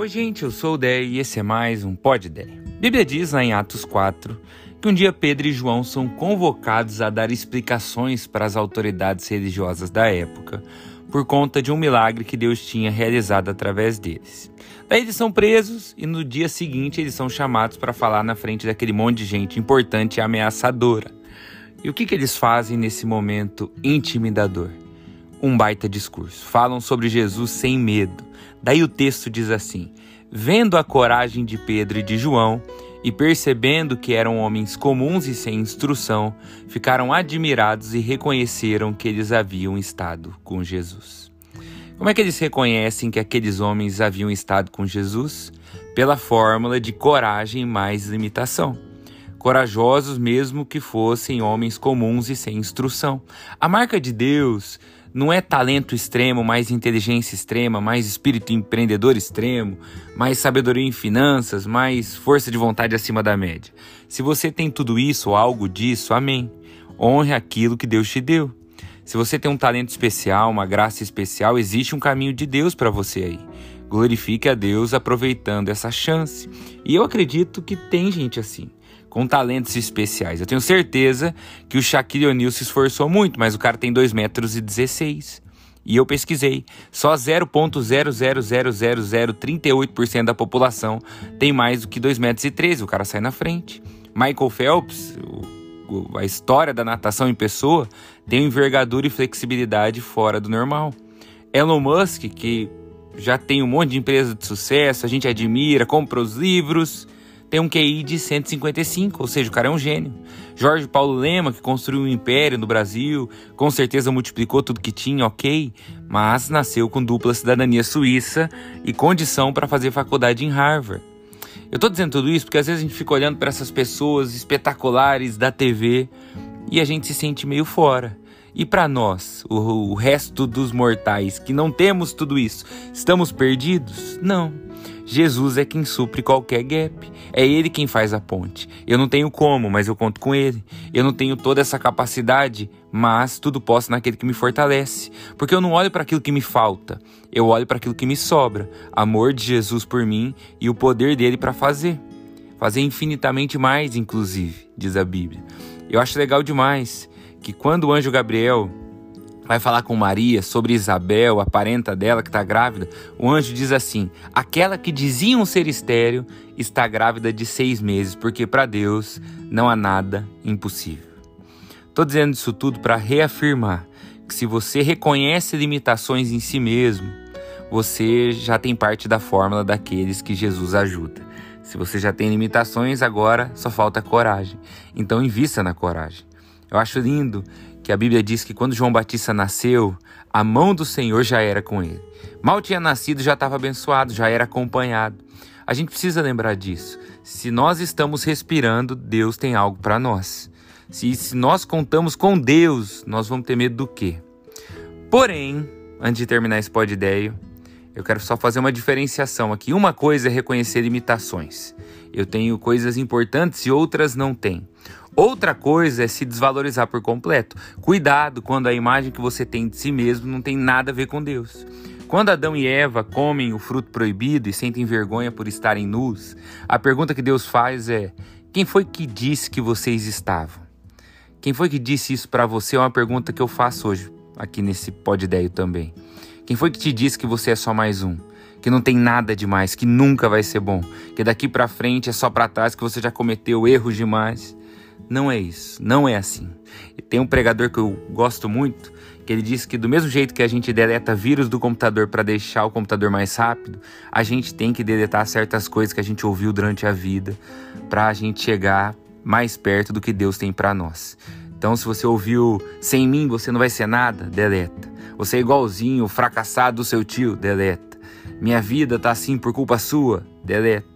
Oi, gente, eu sou o Dé e esse é mais um Pod Dé. Bíblia diz lá em Atos 4 que um dia Pedro e João são convocados a dar explicações para as autoridades religiosas da época por conta de um milagre que Deus tinha realizado através deles. Daí eles são presos e no dia seguinte eles são chamados para falar na frente daquele monte de gente importante e ameaçadora. E o que, que eles fazem nesse momento intimidador? Um baita discurso. Falam sobre Jesus sem medo. Daí o texto diz assim: Vendo a coragem de Pedro e de João, e percebendo que eram homens comuns e sem instrução, ficaram admirados e reconheceram que eles haviam estado com Jesus. Como é que eles reconhecem que aqueles homens haviam estado com Jesus? Pela fórmula de coragem mais limitação. Corajosos, mesmo que fossem homens comuns e sem instrução. A marca de Deus não é talento extremo, mais inteligência extrema, mais espírito empreendedor extremo, mais sabedoria em finanças, mais força de vontade acima da média. Se você tem tudo isso ou algo disso, amém. Honre aquilo que Deus te deu. Se você tem um talento especial, uma graça especial, existe um caminho de Deus para você aí. Glorifique a Deus aproveitando essa chance. E eu acredito que tem gente assim com talentos especiais. Eu tenho certeza que o Shaquille O'Neal se esforçou muito, mas o cara tem 2 metros e 16. E eu pesquisei, só 0.0000038% da população tem mais do que 2 metros e 13, o cara sai na frente. Michael Phelps, o, a história da natação em pessoa, tem envergadura e flexibilidade fora do normal. Elon Musk, que já tem um monte de empresa de sucesso, a gente admira, compra os livros, tem um QI de 155, ou seja, o cara é um gênio. Jorge Paulo Lema, que construiu um império no Brasil, com certeza multiplicou tudo que tinha, ok, mas nasceu com dupla cidadania suíça e condição para fazer faculdade em Harvard. Eu estou dizendo tudo isso porque às vezes a gente fica olhando para essas pessoas espetaculares da TV e a gente se sente meio fora. E para nós, o, o resto dos mortais que não temos tudo isso, estamos perdidos? Não. Jesus é quem supre qualquer gap. É Ele quem faz a ponte. Eu não tenho como, mas eu conto com Ele. Eu não tenho toda essa capacidade, mas tudo posso naquele que me fortalece. Porque eu não olho para aquilo que me falta, eu olho para aquilo que me sobra. Amor de Jesus por mim e o poder dele para fazer. Fazer infinitamente mais, inclusive, diz a Bíblia. Eu acho legal demais que quando o anjo Gabriel vai falar com Maria sobre Isabel, a parenta dela que está grávida, o anjo diz assim: aquela que diziam ser estéreo está grávida de seis meses, porque para Deus não há nada impossível. Estou dizendo isso tudo para reafirmar que se você reconhece limitações em si mesmo, você já tem parte da fórmula daqueles que Jesus ajuda. Se você já tem limitações, agora só falta coragem. Então invista na coragem. Eu acho lindo que a Bíblia diz que quando João Batista nasceu, a mão do Senhor já era com ele. Mal tinha nascido, já estava abençoado, já era acompanhado. A gente precisa lembrar disso. Se nós estamos respirando, Deus tem algo para nós. Se, se nós contamos com Deus, nós vamos ter medo do quê? Porém, antes de terminar esse pod ideia, eu quero só fazer uma diferenciação aqui. Uma coisa é reconhecer limitações. Eu tenho coisas importantes e outras não têm. Outra coisa é se desvalorizar por completo. Cuidado quando a imagem que você tem de si mesmo não tem nada a ver com Deus. Quando Adão e Eva comem o fruto proibido e sentem vergonha por estarem nus, a pergunta que Deus faz é: quem foi que disse que vocês estavam? Quem foi que disse isso para você? É uma pergunta que eu faço hoje aqui nesse Pod Ideio também. Quem foi que te disse que você é só mais um? Que não tem nada demais, que nunca vai ser bom, que daqui para frente é só para trás, que você já cometeu erros demais? Não é isso, não é assim. Tem um pregador que eu gosto muito, que ele diz que do mesmo jeito que a gente deleta vírus do computador para deixar o computador mais rápido, a gente tem que deletar certas coisas que a gente ouviu durante a vida para a gente chegar mais perto do que Deus tem para nós. Então, se você ouviu sem mim você não vai ser nada, deleta. Você é igualzinho, fracassado do seu tio, deleta. Minha vida tá assim por culpa sua, deleta.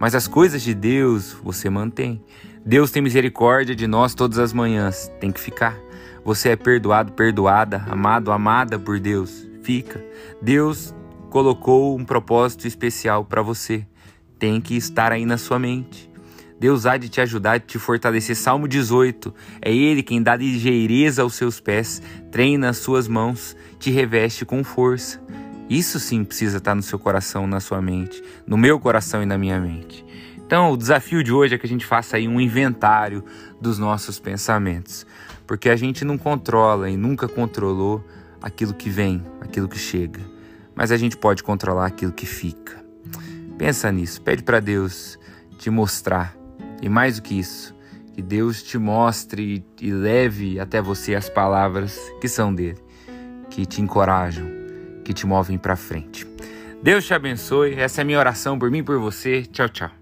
Mas as coisas de Deus você mantém. Deus tem misericórdia de nós todas as manhãs. Tem que ficar. Você é perdoado, perdoada, amado, amada por Deus. Fica. Deus colocou um propósito especial para você. Tem que estar aí na sua mente. Deus há de te ajudar, de te fortalecer. Salmo 18. É Ele quem dá ligeireza aos seus pés, treina as suas mãos, te reveste com força. Isso sim precisa estar no seu coração, na sua mente, no meu coração e na minha mente. Então, o desafio de hoje é que a gente faça aí um inventário dos nossos pensamentos, porque a gente não controla e nunca controlou aquilo que vem, aquilo que chega, mas a gente pode controlar aquilo que fica. Pensa nisso, pede para Deus te mostrar e mais do que isso, que Deus te mostre e leve até você as palavras que são dele, que te encorajam, que te movem para frente. Deus te abençoe. Essa é a minha oração por mim e por você. Tchau, tchau.